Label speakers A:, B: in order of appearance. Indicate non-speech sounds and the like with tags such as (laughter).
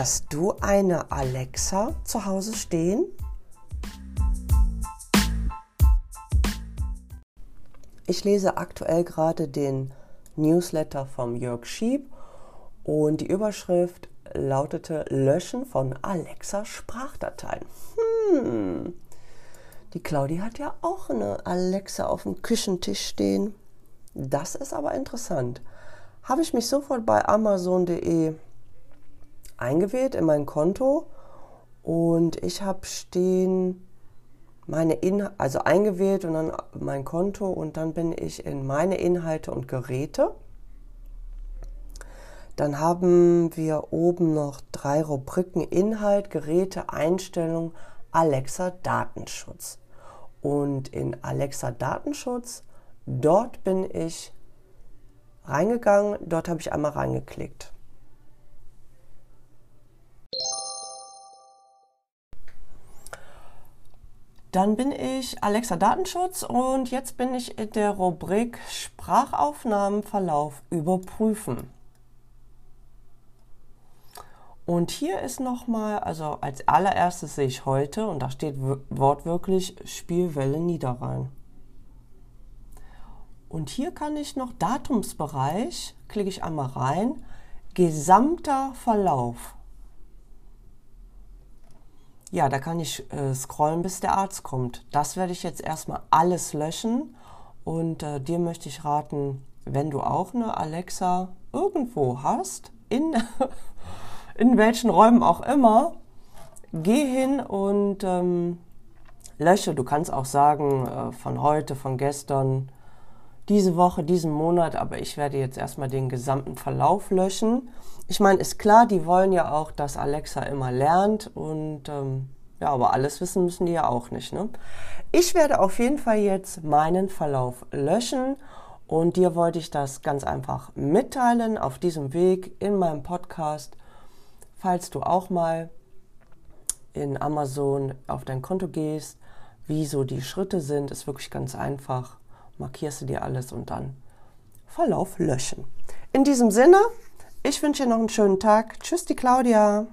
A: Hast du eine Alexa zu Hause stehen? Ich lese aktuell gerade den Newsletter vom Jörg Schieb und die Überschrift lautete Löschen von Alexa Sprachdateien. Hm. Die Claudia hat ja auch eine Alexa auf dem Küchentisch stehen. Das ist aber interessant. Habe ich mich sofort bei Amazon.de eingewählt in mein Konto und ich habe stehen meine Inhalte, also eingewählt und dann mein Konto und dann bin ich in meine Inhalte und Geräte. Dann haben wir oben noch drei Rubriken Inhalt, Geräte, Einstellung, Alexa Datenschutz. Und in Alexa Datenschutz, dort bin ich reingegangen, dort habe ich einmal reingeklickt. Dann bin ich Alexa Datenschutz und jetzt bin ich in der Rubrik Sprachaufnahmenverlauf überprüfen. Und hier ist nochmal, also als allererstes sehe ich heute und da steht wortwörtlich Spielwelle Niederrhein. Und hier kann ich noch Datumsbereich, klicke ich einmal rein, gesamter Verlauf. Ja, da kann ich äh, scrollen, bis der Arzt kommt. Das werde ich jetzt erstmal alles löschen. Und äh, dir möchte ich raten, wenn du auch eine Alexa irgendwo hast, in, (laughs) in welchen Räumen auch immer, geh hin und ähm, lösche. Du kannst auch sagen, äh, von heute, von gestern, diese Woche, diesen Monat, aber ich werde jetzt erstmal den gesamten Verlauf löschen. Ich meine, ist klar, die wollen ja auch, dass Alexa immer lernt und ähm, ja, aber alles wissen müssen die ja auch nicht. Ne? Ich werde auf jeden Fall jetzt meinen Verlauf löschen und dir wollte ich das ganz einfach mitteilen auf diesem Weg in meinem Podcast. Falls du auch mal in Amazon auf dein Konto gehst, wie so die Schritte sind, ist wirklich ganz einfach markierst du dir alles und dann Verlauf löschen. In diesem Sinne, ich wünsche dir noch einen schönen Tag. Tschüss, die Claudia.